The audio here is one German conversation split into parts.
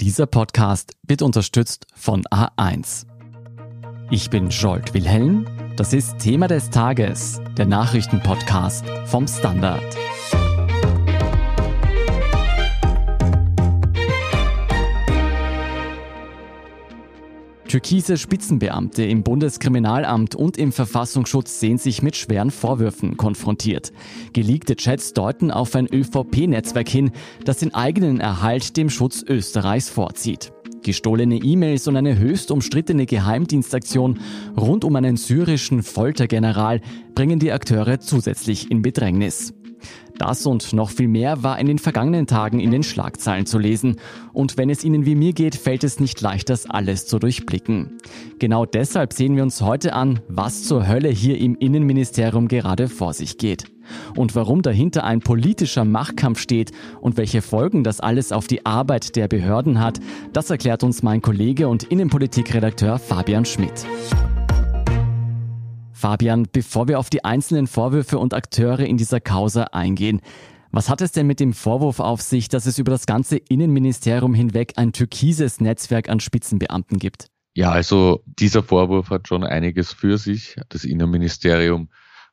Dieser Podcast wird unterstützt von A1. Ich bin Jolt Wilhelm. Das ist Thema des Tages, der Nachrichtenpodcast vom Standard. Türkise Spitzenbeamte im Bundeskriminalamt und im Verfassungsschutz sehen sich mit schweren Vorwürfen konfrontiert. Geleakte Chats deuten auf ein ÖVP-Netzwerk hin, das den eigenen Erhalt dem Schutz Österreichs vorzieht. Gestohlene E-Mails und eine höchst umstrittene Geheimdienstaktion rund um einen syrischen Foltergeneral bringen die Akteure zusätzlich in Bedrängnis. Das und noch viel mehr war in den vergangenen Tagen in den Schlagzeilen zu lesen. Und wenn es Ihnen wie mir geht, fällt es nicht leicht, das alles zu durchblicken. Genau deshalb sehen wir uns heute an, was zur Hölle hier im Innenministerium gerade vor sich geht. Und warum dahinter ein politischer Machtkampf steht und welche Folgen das alles auf die Arbeit der Behörden hat, das erklärt uns mein Kollege und Innenpolitikredakteur Fabian Schmidt. Fabian, bevor wir auf die einzelnen Vorwürfe und Akteure in dieser Causa eingehen, was hat es denn mit dem Vorwurf auf sich, dass es über das ganze Innenministerium hinweg ein türkises Netzwerk an Spitzenbeamten gibt? Ja, also dieser Vorwurf hat schon einiges für sich. Das Innenministerium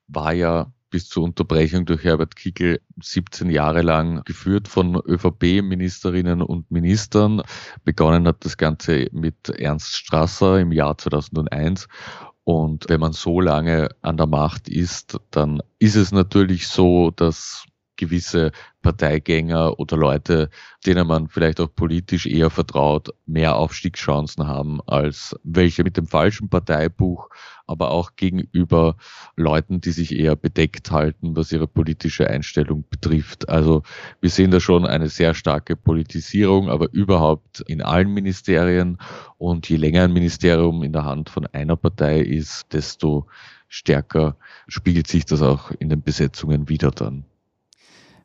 war ja bis zur Unterbrechung durch Herbert Kickel 17 Jahre lang geführt von ÖVP-Ministerinnen und Ministern. Begonnen hat das Ganze mit Ernst Strasser im Jahr 2001 und wenn man so lange an der Macht ist, dann ist es natürlich so, dass gewisse Parteigänger oder Leute, denen man vielleicht auch politisch eher vertraut, mehr Aufstiegschancen haben als welche mit dem falschen Parteibuch, aber auch gegenüber Leuten, die sich eher bedeckt halten, was ihre politische Einstellung betrifft. Also wir sehen da schon eine sehr starke Politisierung, aber überhaupt in allen Ministerien. Und je länger ein Ministerium in der Hand von einer Partei ist, desto stärker spiegelt sich das auch in den Besetzungen wieder dann.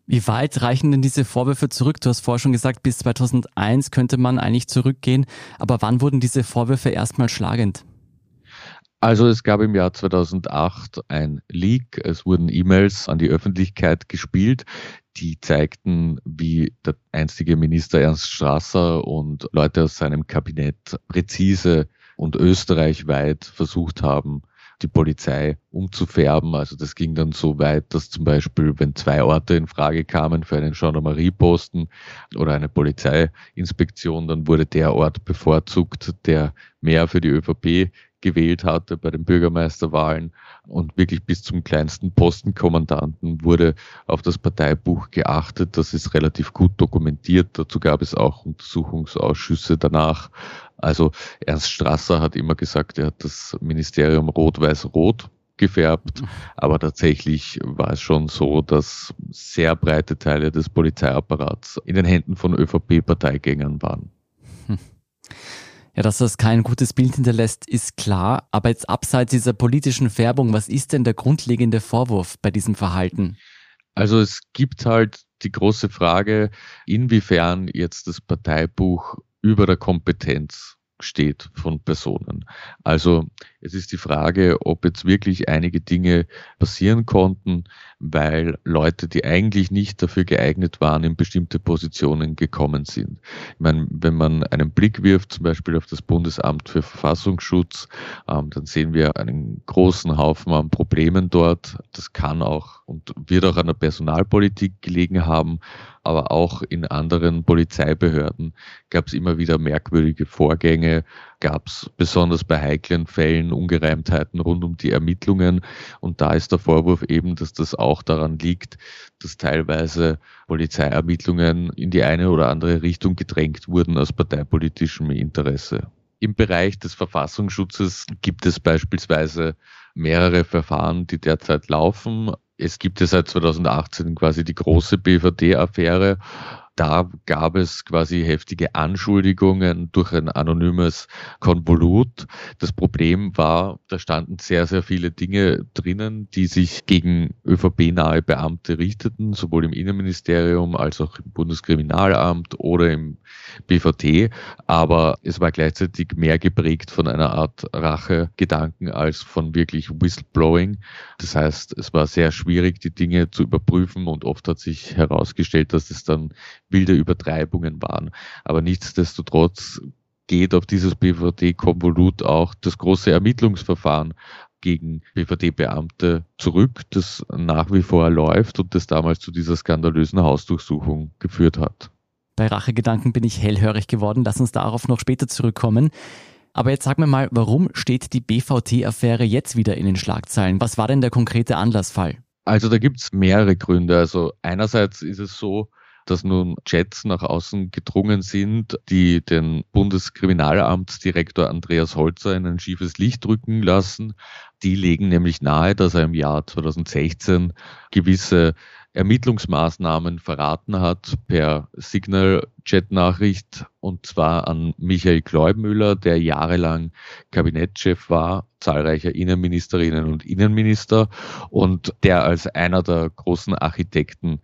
Wie weit reichen denn diese Vorwürfe zurück? Du hast vorher schon gesagt, bis 2001 könnte man eigentlich zurückgehen. Aber wann wurden diese Vorwürfe erstmal schlagend? Also es gab im Jahr 2008 ein Leak. Es wurden E-Mails an die Öffentlichkeit gespielt, die zeigten, wie der einstige Minister Ernst Strasser und Leute aus seinem Kabinett präzise und österreichweit versucht haben, die Polizei umzufärben. Also das ging dann so weit, dass zum Beispiel, wenn zwei Orte in Frage kamen für einen Gendarmerieposten oder eine Polizeiinspektion, dann wurde der Ort bevorzugt, der mehr für die ÖVP gewählt hatte bei den Bürgermeisterwahlen und wirklich bis zum kleinsten Postenkommandanten wurde auf das Parteibuch geachtet. Das ist relativ gut dokumentiert. Dazu gab es auch Untersuchungsausschüsse danach. Also Ernst Strasser hat immer gesagt, er hat das Ministerium rot-weiß-rot gefärbt, aber tatsächlich war es schon so, dass sehr breite Teile des Polizeiapparats in den Händen von ÖVP-Parteigängern waren. Ja, dass das kein gutes Bild hinterlässt, ist klar. Aber jetzt abseits dieser politischen Färbung, was ist denn der grundlegende Vorwurf bei diesem Verhalten? Also es gibt halt die große Frage, inwiefern jetzt das Parteibuch über der Kompetenz steht von Personen. Also es ist die Frage, ob jetzt wirklich einige Dinge passieren konnten, weil Leute, die eigentlich nicht dafür geeignet waren, in bestimmte Positionen gekommen sind. Ich meine, wenn man einen Blick wirft, zum Beispiel auf das Bundesamt für Verfassungsschutz, ähm, dann sehen wir einen großen Haufen an Problemen dort. Das kann auch und wird auch an der Personalpolitik gelegen haben, aber auch in anderen Polizeibehörden gab es immer wieder merkwürdige Vorgänge, gab es besonders bei heiklen Fällen Ungereimtheiten rund um die Ermittlungen. Und da ist der Vorwurf eben, dass das auch daran liegt, dass teilweise Polizeiermittlungen in die eine oder andere Richtung gedrängt wurden aus parteipolitischem Interesse. Im Bereich des Verfassungsschutzes gibt es beispielsweise mehrere Verfahren, die derzeit laufen. Es gibt ja seit 2018 quasi die große BVD-Affäre da gab es quasi heftige Anschuldigungen durch ein anonymes Konvolut. Das Problem war, da standen sehr, sehr viele Dinge drinnen, die sich gegen ÖVP-nahe Beamte richteten, sowohl im Innenministerium als auch im Bundeskriminalamt oder im BVT. Aber es war gleichzeitig mehr geprägt von einer Art Rachegedanken als von wirklich Whistleblowing. Das heißt, es war sehr schwierig, die Dinge zu überprüfen und oft hat sich herausgestellt, dass es dann wilde Übertreibungen waren. Aber nichtsdestotrotz geht auf dieses BVD-Konvolut auch das große Ermittlungsverfahren gegen BVD-Beamte zurück, das nach wie vor läuft und das damals zu dieser skandalösen Hausdurchsuchung geführt hat. Bei Rachegedanken bin ich hellhörig geworden. Lass uns darauf noch später zurückkommen. Aber jetzt sag mir mal, warum steht die BVT-Affäre jetzt wieder in den Schlagzeilen? Was war denn der konkrete Anlassfall? Also da gibt es mehrere Gründe. Also einerseits ist es so, dass nun Chats nach außen gedrungen sind, die den Bundeskriminalamtsdirektor Andreas Holzer in ein schiefes Licht drücken lassen. Die legen nämlich nahe, dass er im Jahr 2016 gewisse Ermittlungsmaßnahmen verraten hat per Signal-Chat-Nachricht und zwar an Michael Kleubmüller, der jahrelang Kabinettschef war, zahlreicher Innenministerinnen und Innenminister und der als einer der großen Architekten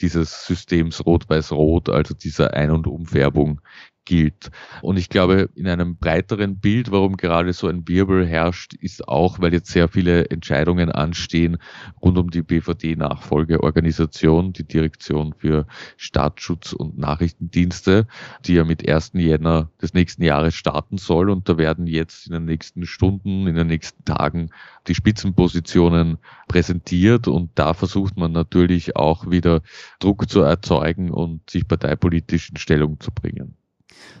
dieses Systems Rot-Weiß-Rot, also dieser Ein- und Umfärbung gilt. Und ich glaube, in einem breiteren Bild, warum gerade so ein Wirbel herrscht, ist auch, weil jetzt sehr viele Entscheidungen anstehen rund um die BVD-Nachfolgeorganisation, die Direktion für Staatsschutz und Nachrichtendienste, die ja mit 1. Jänner des nächsten Jahres starten soll. Und da werden jetzt in den nächsten Stunden, in den nächsten Tagen die Spitzenpositionen präsentiert. Und da versucht man natürlich auch wieder Druck zu erzeugen und sich parteipolitisch in Stellung zu bringen.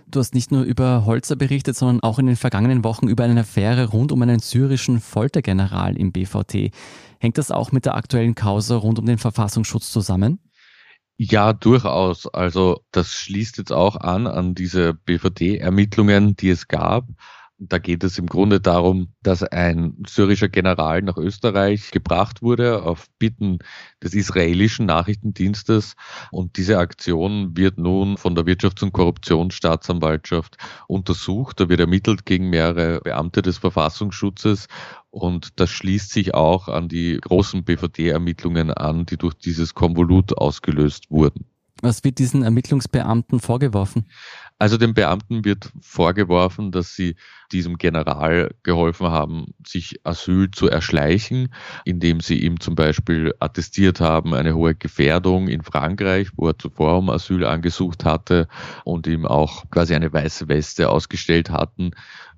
Du hast nicht nur über Holzer berichtet, sondern auch in den vergangenen Wochen über eine Affäre rund um einen syrischen Foltergeneral im BVT. Hängt das auch mit der aktuellen Causa rund um den Verfassungsschutz zusammen? Ja, durchaus. Also das schließt jetzt auch an an diese BVD-Ermittlungen, die es gab. Da geht es im Grunde darum, dass ein syrischer General nach Österreich gebracht wurde auf Bitten des israelischen Nachrichtendienstes. Und diese Aktion wird nun von der Wirtschafts- und Korruptionsstaatsanwaltschaft untersucht. Da wird ermittelt gegen mehrere Beamte des Verfassungsschutzes. Und das schließt sich auch an die großen BVD-Ermittlungen an, die durch dieses Konvolut ausgelöst wurden. Was wird diesen Ermittlungsbeamten vorgeworfen? Also den Beamten wird vorgeworfen, dass sie diesem General geholfen haben, sich Asyl zu erschleichen, indem sie ihm zum Beispiel attestiert haben, eine hohe Gefährdung in Frankreich, wo er zuvor um Asyl angesucht hatte und ihm auch quasi eine weiße Weste ausgestellt hatten,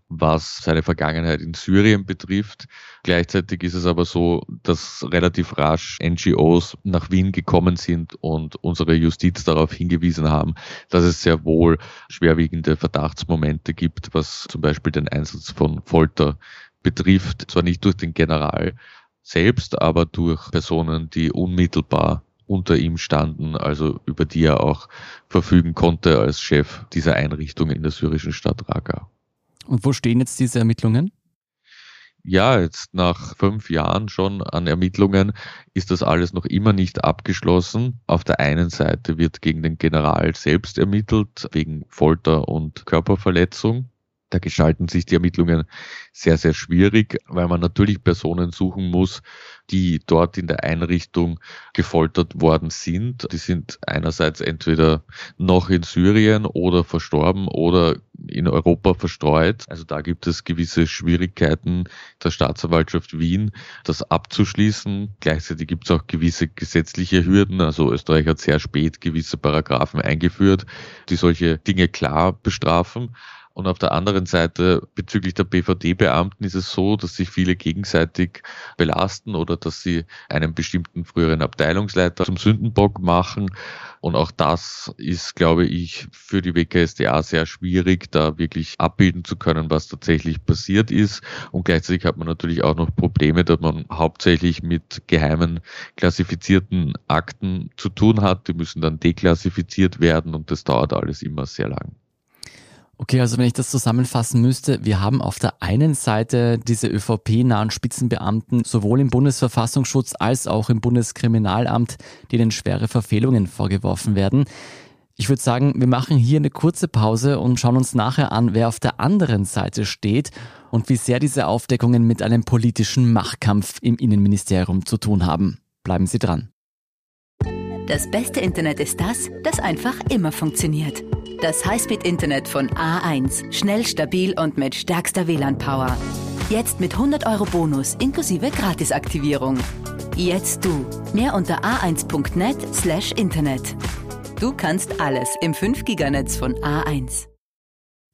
was seine Vergangenheit in Syrien betrifft. Gleichzeitig ist es aber so, dass relativ rasch NGOs nach Wien gekommen sind und unsere Justiz darauf hingewiesen haben, dass es sehr wohl schwerwiegende Verdachtsmomente gibt, was zum Beispiel den Einsatz von Folter betrifft. Zwar nicht durch den General selbst, aber durch Personen, die unmittelbar unter ihm standen, also über die er auch verfügen konnte als Chef dieser Einrichtung in der syrischen Stadt Raqqa. Und wo stehen jetzt diese Ermittlungen? Ja, jetzt nach fünf Jahren schon an Ermittlungen ist das alles noch immer nicht abgeschlossen. Auf der einen Seite wird gegen den General selbst ermittelt, wegen Folter und Körperverletzung. Da gestalten sich die Ermittlungen sehr, sehr schwierig, weil man natürlich Personen suchen muss, die dort in der Einrichtung gefoltert worden sind. Die sind einerseits entweder noch in Syrien oder verstorben oder in Europa verstreut. Also da gibt es gewisse Schwierigkeiten der Staatsanwaltschaft Wien, das abzuschließen. Gleichzeitig gibt es auch gewisse gesetzliche Hürden. Also Österreich hat sehr spät gewisse Paragraphen eingeführt, die solche Dinge klar bestrafen. Und auf der anderen Seite bezüglich der BVD-Beamten ist es so, dass sich viele gegenseitig belasten oder dass sie einen bestimmten früheren Abteilungsleiter zum Sündenbock machen. Und auch das ist, glaube ich, für die WKSDA sehr schwierig, da wirklich abbilden zu können, was tatsächlich passiert ist. Und gleichzeitig hat man natürlich auch noch Probleme, dass man hauptsächlich mit geheimen klassifizierten Akten zu tun hat. Die müssen dann deklassifiziert werden und das dauert alles immer sehr lang. Okay, also wenn ich das zusammenfassen müsste, wir haben auf der einen Seite diese ÖVP-nahen Spitzenbeamten sowohl im Bundesverfassungsschutz als auch im Bundeskriminalamt, denen schwere Verfehlungen vorgeworfen werden. Ich würde sagen, wir machen hier eine kurze Pause und schauen uns nachher an, wer auf der anderen Seite steht und wie sehr diese Aufdeckungen mit einem politischen Machtkampf im Innenministerium zu tun haben. Bleiben Sie dran. Das beste Internet ist das, das einfach immer funktioniert. Das Highspeed-Internet von A1. Schnell, stabil und mit stärkster WLAN-Power. Jetzt mit 100 Euro Bonus inklusive Gratisaktivierung. Jetzt du. Mehr unter a1.net/internet. Du kannst alles im 5-Giganetz von A1.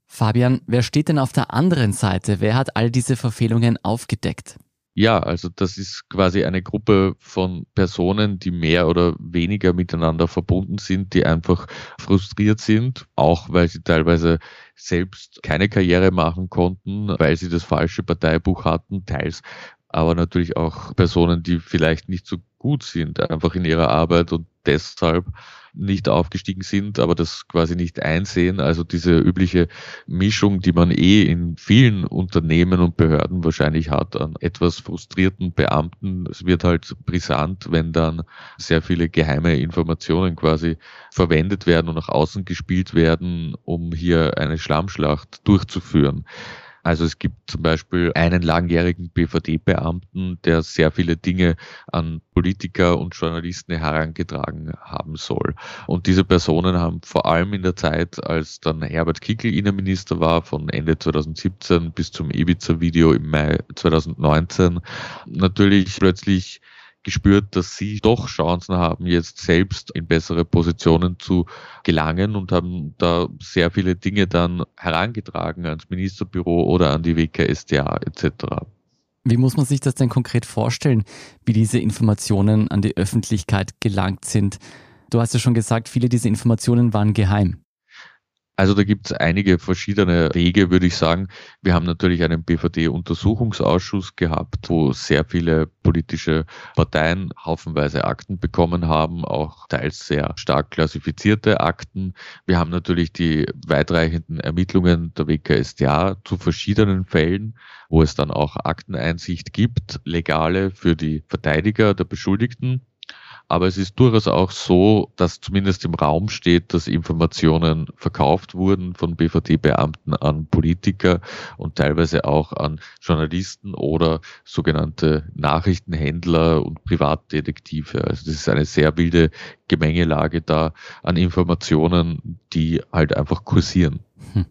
Fabian, wer steht denn auf der anderen Seite? Wer hat all diese Verfehlungen aufgedeckt? Ja, also das ist quasi eine Gruppe von Personen, die mehr oder weniger miteinander verbunden sind, die einfach frustriert sind, auch weil sie teilweise selbst keine Karriere machen konnten, weil sie das falsche Parteibuch hatten, teils aber natürlich auch Personen, die vielleicht nicht so gut sind, einfach in ihrer Arbeit und deshalb nicht aufgestiegen sind, aber das quasi nicht einsehen. Also diese übliche Mischung, die man eh in vielen Unternehmen und Behörden wahrscheinlich hat, an etwas frustrierten Beamten. Es wird halt brisant, wenn dann sehr viele geheime Informationen quasi verwendet werden und nach außen gespielt werden, um hier eine Schlammschlacht durchzuführen. Also es gibt zum Beispiel einen langjährigen BVD-Beamten, der sehr viele Dinge an Politiker und Journalisten herangetragen haben soll. Und diese Personen haben vor allem in der Zeit, als dann Herbert Kickel Innenminister war, von Ende 2017 bis zum Ibiza-Video im Mai 2019, natürlich plötzlich gespürt, dass sie doch Chancen haben, jetzt selbst in bessere Positionen zu gelangen und haben da sehr viele Dinge dann herangetragen ans Ministerbüro oder an die WKSDA etc. Wie muss man sich das denn konkret vorstellen, wie diese Informationen an die Öffentlichkeit gelangt sind? Du hast ja schon gesagt, viele dieser Informationen waren geheim. Also da gibt es einige verschiedene Wege, würde ich sagen. Wir haben natürlich einen BVD-Untersuchungsausschuss gehabt, wo sehr viele politische Parteien haufenweise Akten bekommen haben, auch teils sehr stark klassifizierte Akten. Wir haben natürlich die weitreichenden Ermittlungen der WKStA zu verschiedenen Fällen, wo es dann auch Akteneinsicht gibt, legale für die Verteidiger der Beschuldigten aber es ist durchaus auch so, dass zumindest im Raum steht, dass Informationen verkauft wurden von BVD-Beamten an Politiker und teilweise auch an Journalisten oder sogenannte Nachrichtenhändler und Privatdetektive. Also das ist eine sehr wilde Gemengelage da an Informationen, die halt einfach kursieren. Hm.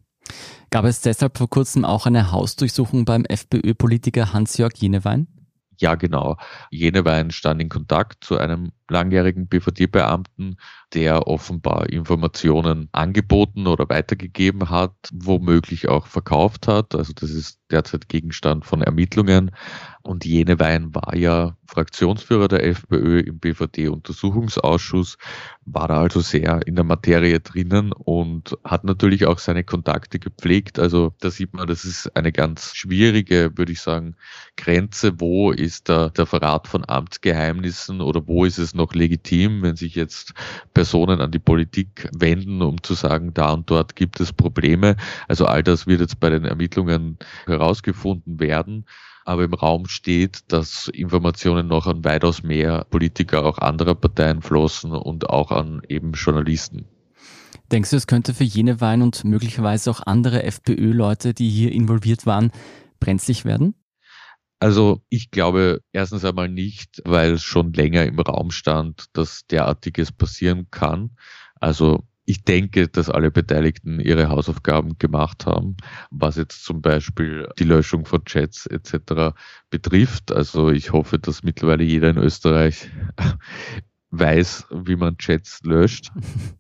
Gab es deshalb vor kurzem auch eine Hausdurchsuchung beim FPÖ-Politiker Hans-Jörg Jenewein? Ja, genau. Jenewein stand in Kontakt zu einem langjährigen BVD-Beamten, der offenbar Informationen angeboten oder weitergegeben hat, womöglich auch verkauft hat. Also das ist derzeit Gegenstand von Ermittlungen. Und Jenewein war ja Fraktionsführer der FPÖ im BVD-Untersuchungsausschuss, war da also sehr in der Materie drinnen und hat natürlich auch seine Kontakte gepflegt. Also da sieht man, das ist eine ganz schwierige, würde ich sagen, Grenze. Wo ist da der Verrat von Amtsgeheimnissen oder wo ist es noch legitim, wenn sich jetzt Personen an die Politik wenden, um zu sagen, da und dort gibt es Probleme. Also all das wird jetzt bei den Ermittlungen herausgefunden werden aber im Raum steht, dass Informationen noch an weitaus mehr Politiker auch anderer Parteien flossen und auch an eben Journalisten. Denkst du, es könnte für jene Wein und möglicherweise auch andere FPÖ-Leute, die hier involviert waren, brenzlig werden? Also ich glaube erstens einmal nicht, weil es schon länger im Raum stand, dass derartiges passieren kann. Also ich denke, dass alle Beteiligten ihre Hausaufgaben gemacht haben, was jetzt zum Beispiel die Löschung von Chats etc. betrifft. Also ich hoffe, dass mittlerweile jeder in Österreich weiß, wie man Chats löscht.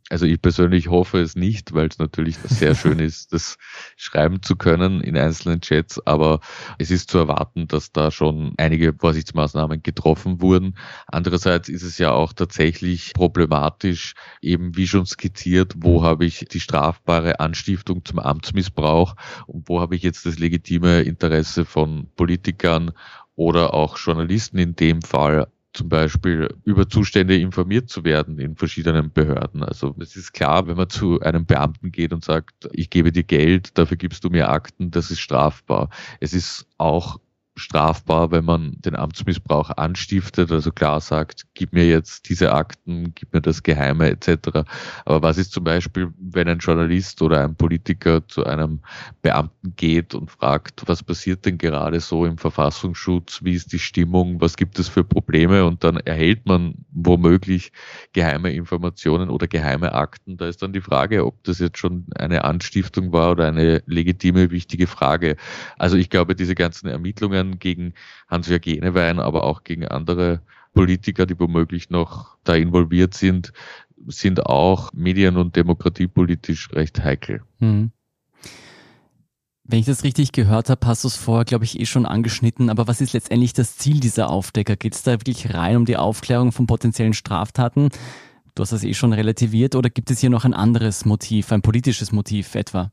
Also ich persönlich hoffe es nicht, weil es natürlich sehr schön ist, das schreiben zu können in einzelnen Chats, aber es ist zu erwarten, dass da schon einige Vorsichtsmaßnahmen getroffen wurden. Andererseits ist es ja auch tatsächlich problematisch, eben wie schon skizziert, wo habe ich die strafbare Anstiftung zum Amtsmissbrauch und wo habe ich jetzt das legitime Interesse von Politikern oder auch Journalisten in dem Fall zum Beispiel über Zustände informiert zu werden in verschiedenen Behörden. Also es ist klar, wenn man zu einem Beamten geht und sagt, ich gebe dir Geld, dafür gibst du mir Akten, das ist strafbar. Es ist auch strafbar, wenn man den Amtsmissbrauch anstiftet, also klar sagt, gib mir jetzt diese Akten, gib mir das Geheime etc. Aber was ist zum Beispiel, wenn ein Journalist oder ein Politiker zu einem Beamten geht und fragt, was passiert denn gerade so im Verfassungsschutz, wie ist die Stimmung, was gibt es für Probleme und dann erhält man womöglich geheime Informationen oder geheime Akten. Da ist dann die Frage, ob das jetzt schon eine Anstiftung war oder eine legitime, wichtige Frage. Also ich glaube, diese ganzen Ermittlungen Ermittlungen gegen Hans-Jörg Jenewein, aber auch gegen andere Politiker, die womöglich noch da involviert sind, sind auch medien- und demokratiepolitisch recht heikel. Mhm. Wenn ich das richtig gehört habe, hast du es vorher, glaube ich, eh schon angeschnitten. Aber was ist letztendlich das Ziel dieser Aufdecker? Geht es da wirklich rein um die Aufklärung von potenziellen Straftaten? Du hast das eh schon relativiert. Oder gibt es hier noch ein anderes Motiv, ein politisches Motiv etwa?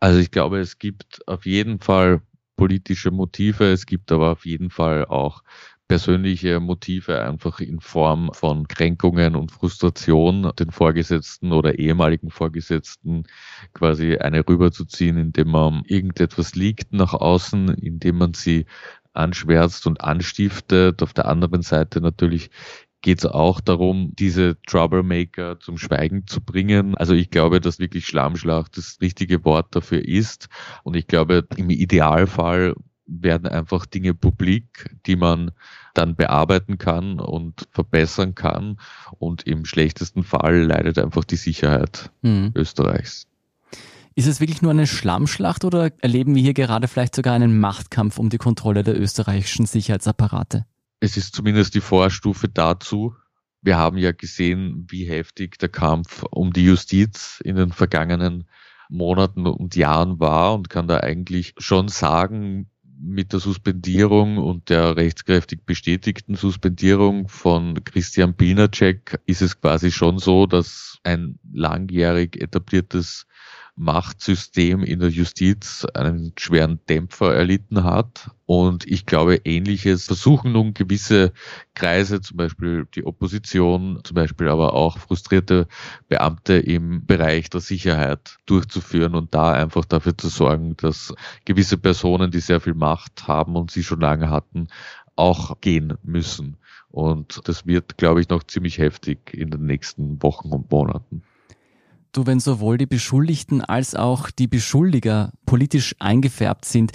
Also ich glaube, es gibt auf jeden Fall politische Motive. Es gibt aber auf jeden Fall auch persönliche Motive einfach in Form von Kränkungen und Frustration den Vorgesetzten oder ehemaligen Vorgesetzten quasi eine rüberzuziehen, indem man irgendetwas liegt nach außen, indem man sie anschwärzt und anstiftet. Auf der anderen Seite natürlich geht es auch darum, diese Troublemaker zum Schweigen zu bringen. Also ich glaube, dass wirklich Schlammschlacht das richtige Wort dafür ist. Und ich glaube, im Idealfall werden einfach Dinge publik, die man dann bearbeiten kann und verbessern kann. Und im schlechtesten Fall leidet einfach die Sicherheit mhm. Österreichs. Ist es wirklich nur eine Schlammschlacht oder erleben wir hier gerade vielleicht sogar einen Machtkampf um die Kontrolle der österreichischen Sicherheitsapparate? Es ist zumindest die Vorstufe dazu. Wir haben ja gesehen, wie heftig der Kampf um die Justiz in den vergangenen Monaten und Jahren war und kann da eigentlich schon sagen, mit der Suspendierung und der rechtskräftig bestätigten Suspendierung von Christian Pilnacek ist es quasi schon so, dass ein langjährig etabliertes Machtsystem in der Justiz einen schweren Dämpfer erlitten hat. Und ich glaube, ähnliches versuchen nun gewisse Kreise, zum Beispiel die Opposition, zum Beispiel aber auch frustrierte Beamte im Bereich der Sicherheit durchzuführen und da einfach dafür zu sorgen, dass gewisse Personen, die sehr viel Macht haben und sie schon lange hatten, auch gehen müssen. Und das wird, glaube ich, noch ziemlich heftig in den nächsten Wochen und Monaten. Du, wenn sowohl die Beschuldigten als auch die Beschuldiger politisch eingefärbt sind,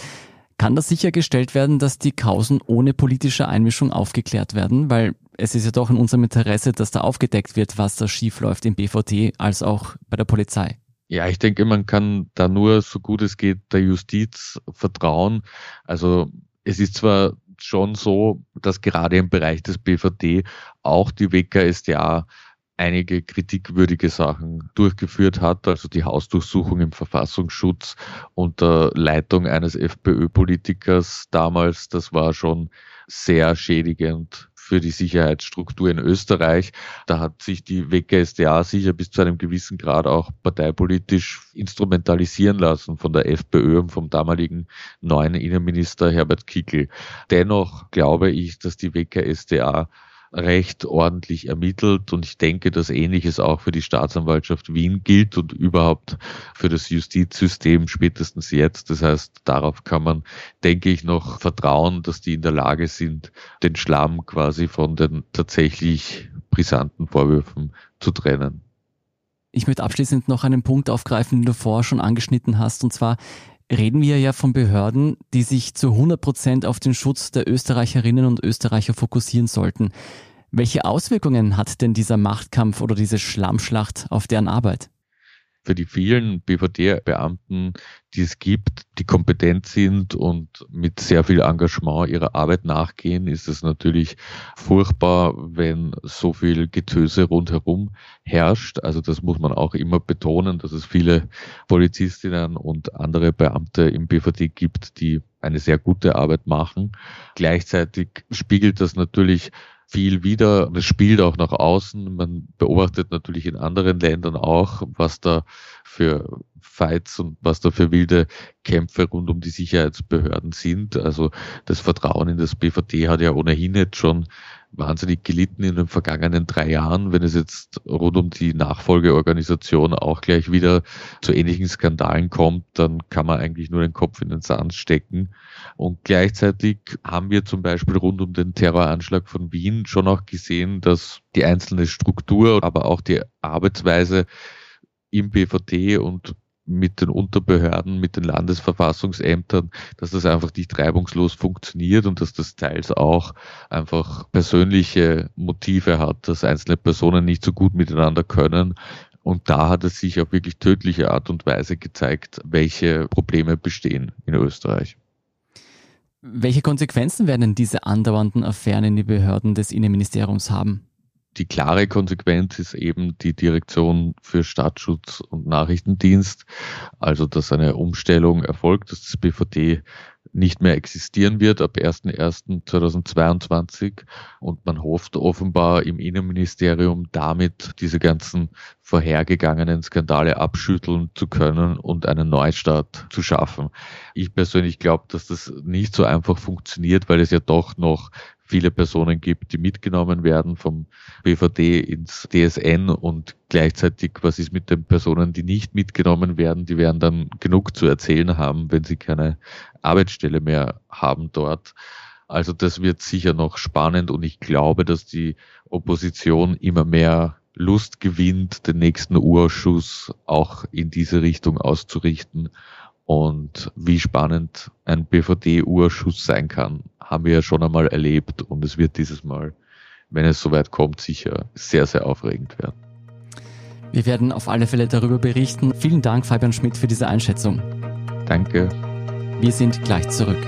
kann das sichergestellt werden, dass die Kausen ohne politische Einmischung aufgeklärt werden? Weil es ist ja doch in unserem Interesse, dass da aufgedeckt wird, was da schief läuft im BVT als auch bei der Polizei. Ja, ich denke, man kann da nur so gut es geht der Justiz vertrauen. Also es ist zwar schon so, dass gerade im Bereich des BVT auch die WKSDA einige kritikwürdige Sachen durchgeführt hat, also die Hausdurchsuchung im Verfassungsschutz unter Leitung eines FPÖ-Politikers damals, das war schon sehr schädigend für die Sicherheitsstruktur in Österreich. Da hat sich die WKSDA sicher bis zu einem gewissen Grad auch parteipolitisch instrumentalisieren lassen von der FPÖ und vom damaligen neuen Innenminister Herbert Kickel. Dennoch glaube ich, dass die WKSDA recht ordentlich ermittelt und ich denke, dass ähnliches auch für die Staatsanwaltschaft Wien gilt und überhaupt für das Justizsystem spätestens jetzt. Das heißt, darauf kann man, denke ich, noch vertrauen, dass die in der Lage sind, den Schlamm quasi von den tatsächlich brisanten Vorwürfen zu trennen. Ich möchte abschließend noch einen Punkt aufgreifen, den du vorher schon angeschnitten hast, und zwar reden wir ja von Behörden, die sich zu 100 Prozent auf den Schutz der Österreicherinnen und Österreicher fokussieren sollten. Welche Auswirkungen hat denn dieser Machtkampf oder diese Schlammschlacht auf deren Arbeit? Für die vielen BVD-Beamten, die es gibt, die kompetent sind und mit sehr viel Engagement ihrer Arbeit nachgehen, ist es natürlich furchtbar, wenn so viel Getöse rundherum herrscht. Also das muss man auch immer betonen, dass es viele Polizistinnen und andere Beamte im BVD gibt, die eine sehr gute Arbeit machen. Gleichzeitig spiegelt das natürlich viel wieder. Das spielt auch nach außen. Man beobachtet natürlich in anderen Ländern auch, was da für Fights und was da für wilde Kämpfe rund um die Sicherheitsbehörden sind. Also das Vertrauen in das BVD hat ja ohnehin jetzt schon wahnsinnig gelitten in den vergangenen drei Jahren. Wenn es jetzt rund um die Nachfolgeorganisation auch gleich wieder zu ähnlichen Skandalen kommt, dann kann man eigentlich nur den Kopf in den Sand stecken. Und gleichzeitig haben wir zum Beispiel rund um den Terroranschlag von Wien schon auch gesehen, dass die einzelne Struktur, aber auch die Arbeitsweise im BVT und mit den Unterbehörden, mit den Landesverfassungsämtern, dass das einfach nicht reibungslos funktioniert und dass das teils auch einfach persönliche Motive hat, dass einzelne Personen nicht so gut miteinander können. Und da hat es sich auf wirklich tödliche Art und Weise gezeigt, welche Probleme bestehen in Österreich. Welche Konsequenzen werden diese andauernden Affären in die Behörden des Innenministeriums haben? Die klare Konsequenz ist eben die Direktion für Staatsschutz und Nachrichtendienst, also dass eine Umstellung erfolgt, dass das BVD nicht mehr existieren wird ab 01.01.2022 und man hofft offenbar im Innenministerium damit diese ganzen vorhergegangenen Skandale abschütteln zu können und einen Neustart zu schaffen. Ich persönlich glaube, dass das nicht so einfach funktioniert, weil es ja doch noch viele Personen gibt, die mitgenommen werden vom BVD ins DSN und gleichzeitig, was ist mit den Personen, die nicht mitgenommen werden, die werden dann genug zu erzählen haben, wenn sie keine Arbeitsstelle mehr haben dort. Also das wird sicher noch spannend und ich glaube, dass die Opposition immer mehr Lust gewinnt, den nächsten Urschuss auch in diese Richtung auszurichten. Und wie spannend ein BVD-Urschuss sein kann, haben wir ja schon einmal erlebt und es wird dieses Mal, wenn es soweit kommt, sicher sehr, sehr aufregend werden. Wir werden auf alle Fälle darüber berichten. Vielen Dank, Fabian Schmidt, für diese Einschätzung. Danke. Wir sind gleich zurück.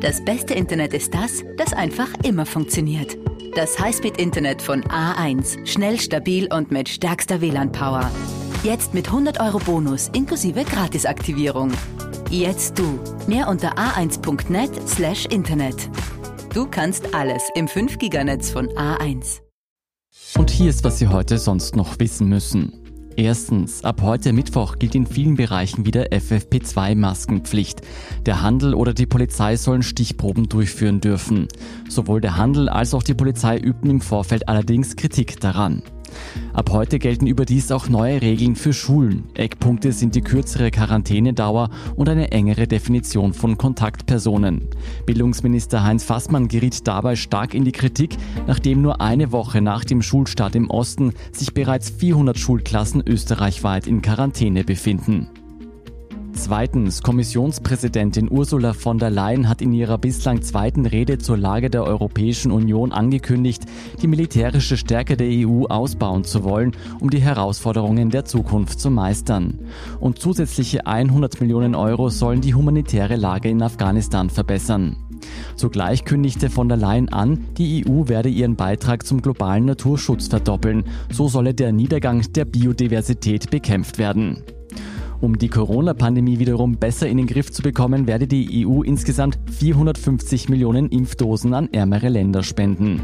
Das beste Internet ist das, das einfach immer funktioniert. Das Highspeed-Internet von A1. Schnell, stabil und mit stärkster WLAN-Power. Jetzt mit 100 Euro Bonus inklusive Gratisaktivierung. Jetzt du. Mehr unter a1.net slash Internet. Du kannst alles im 5-Giganetz von A1. Und hier ist, was Sie heute sonst noch wissen müssen. Erstens, ab heute Mittwoch gilt in vielen Bereichen wieder FFP2-Maskenpflicht. Der Handel oder die Polizei sollen Stichproben durchführen dürfen. Sowohl der Handel als auch die Polizei übten im Vorfeld allerdings Kritik daran. Ab heute gelten überdies auch neue Regeln für Schulen. Eckpunkte sind die kürzere Quarantänedauer und eine engere Definition von Kontaktpersonen. Bildungsminister Heinz Fassmann geriet dabei stark in die Kritik, nachdem nur eine Woche nach dem Schulstart im Osten sich bereits 400 Schulklassen österreichweit in Quarantäne befinden. Zweitens, Kommissionspräsidentin Ursula von der Leyen hat in ihrer bislang zweiten Rede zur Lage der Europäischen Union angekündigt, die militärische Stärke der EU ausbauen zu wollen, um die Herausforderungen der Zukunft zu meistern. Und zusätzliche 100 Millionen Euro sollen die humanitäre Lage in Afghanistan verbessern. Zugleich kündigte von der Leyen an, die EU werde ihren Beitrag zum globalen Naturschutz verdoppeln. So solle der Niedergang der Biodiversität bekämpft werden. Um die Corona-Pandemie wiederum besser in den Griff zu bekommen, werde die EU insgesamt 450 Millionen Impfdosen an ärmere Länder spenden.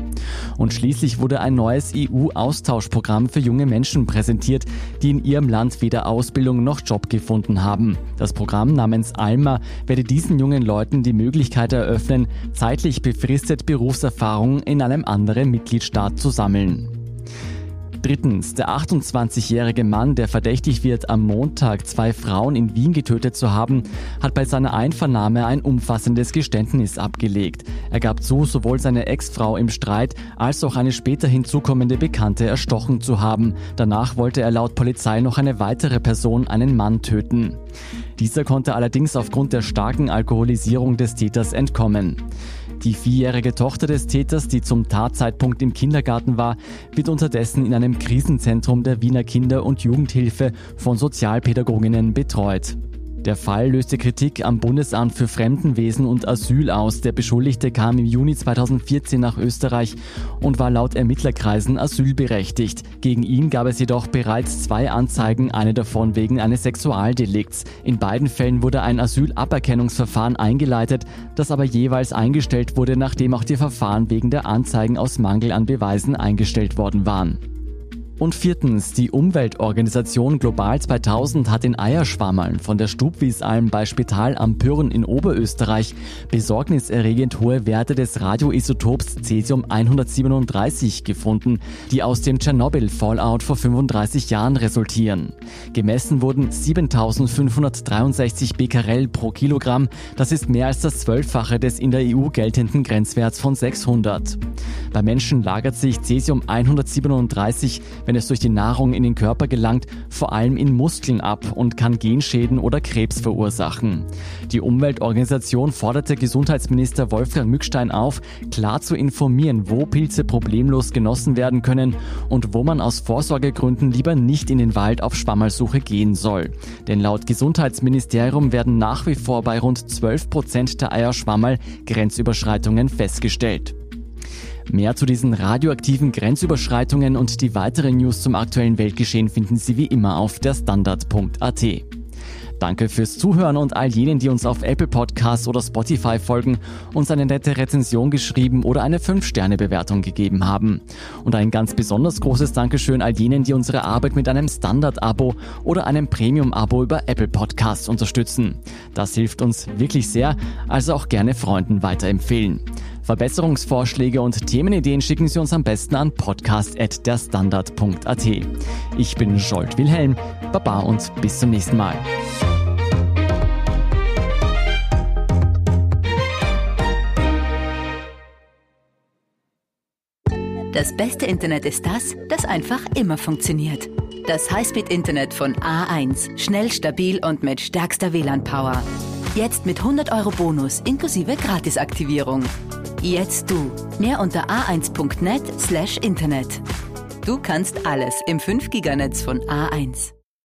Und schließlich wurde ein neues EU-Austauschprogramm für junge Menschen präsentiert, die in ihrem Land weder Ausbildung noch Job gefunden haben. Das Programm namens ALMA werde diesen jungen Leuten die Möglichkeit eröffnen, zeitlich befristet Berufserfahrung in einem anderen Mitgliedstaat zu sammeln. Drittens, der 28-jährige Mann, der verdächtig wird, am Montag zwei Frauen in Wien getötet zu haben, hat bei seiner Einvernahme ein umfassendes Geständnis abgelegt. Er gab zu, sowohl seine Ex-Frau im Streit als auch eine später hinzukommende Bekannte erstochen zu haben. Danach wollte er laut Polizei noch eine weitere Person, einen Mann, töten. Dieser konnte allerdings aufgrund der starken Alkoholisierung des Täters entkommen. Die vierjährige Tochter des Täters, die zum Tatzeitpunkt im Kindergarten war, wird unterdessen in einem Krisenzentrum der Wiener Kinder- und Jugendhilfe von Sozialpädagoginnen betreut. Der Fall löste Kritik am Bundesamt für Fremdenwesen und Asyl aus. Der Beschuldigte kam im Juni 2014 nach Österreich und war laut Ermittlerkreisen asylberechtigt. Gegen ihn gab es jedoch bereits zwei Anzeigen, eine davon wegen eines Sexualdelikts. In beiden Fällen wurde ein Asylaberkennungsverfahren eingeleitet, das aber jeweils eingestellt wurde, nachdem auch die Verfahren wegen der Anzeigen aus Mangel an Beweisen eingestellt worden waren. Und viertens, die Umweltorganisation Global 2000 hat in Eierschwammerln von der Stubwiesalm bei Spital am Pyrrhen in Oberösterreich besorgniserregend hohe Werte des Radioisotops Cesium 137 gefunden, die aus dem Tschernobyl-Fallout vor 35 Jahren resultieren. Gemessen wurden 7563 Becquerel pro Kilogramm, das ist mehr als das Zwölffache des in der EU geltenden Grenzwerts von 600. Bei Menschen lagert sich Cesium 137, wenn es durch die Nahrung in den Körper gelangt, vor allem in Muskeln ab und kann Genschäden oder Krebs verursachen. Die Umweltorganisation forderte Gesundheitsminister Wolfgang Mückstein auf, klar zu informieren, wo Pilze problemlos genossen werden können und wo man aus Vorsorgegründen lieber nicht in den Wald auf Schwammersuche gehen soll. Denn laut Gesundheitsministerium werden nach wie vor bei rund 12 Prozent der Eierschwammerl Grenzüberschreitungen festgestellt. Mehr zu diesen radioaktiven Grenzüberschreitungen und die weiteren News zum aktuellen Weltgeschehen finden Sie wie immer auf der Standard.at. Danke fürs Zuhören und all jenen, die uns auf Apple Podcasts oder Spotify folgen, uns eine nette Rezension geschrieben oder eine 5-Sterne-Bewertung gegeben haben. Und ein ganz besonders großes Dankeschön all jenen, die unsere Arbeit mit einem Standard-Abo oder einem Premium-Abo über Apple Podcasts unterstützen. Das hilft uns wirklich sehr, also auch gerne Freunden weiterempfehlen. Verbesserungsvorschläge und Themenideen schicken Sie uns am besten an podcast.derstandard.at. Ich bin Scholt Wilhelm, Baba und bis zum nächsten Mal. Das beste Internet ist das, das einfach immer funktioniert. Das Highspeed-Internet von A1. Schnell, stabil und mit stärkster WLAN-Power. Jetzt mit 100 Euro Bonus inklusive Gratisaktivierung. Jetzt du. Mehr unter a1.net slash Internet. Du kannst alles im 5-Giganetz von A1.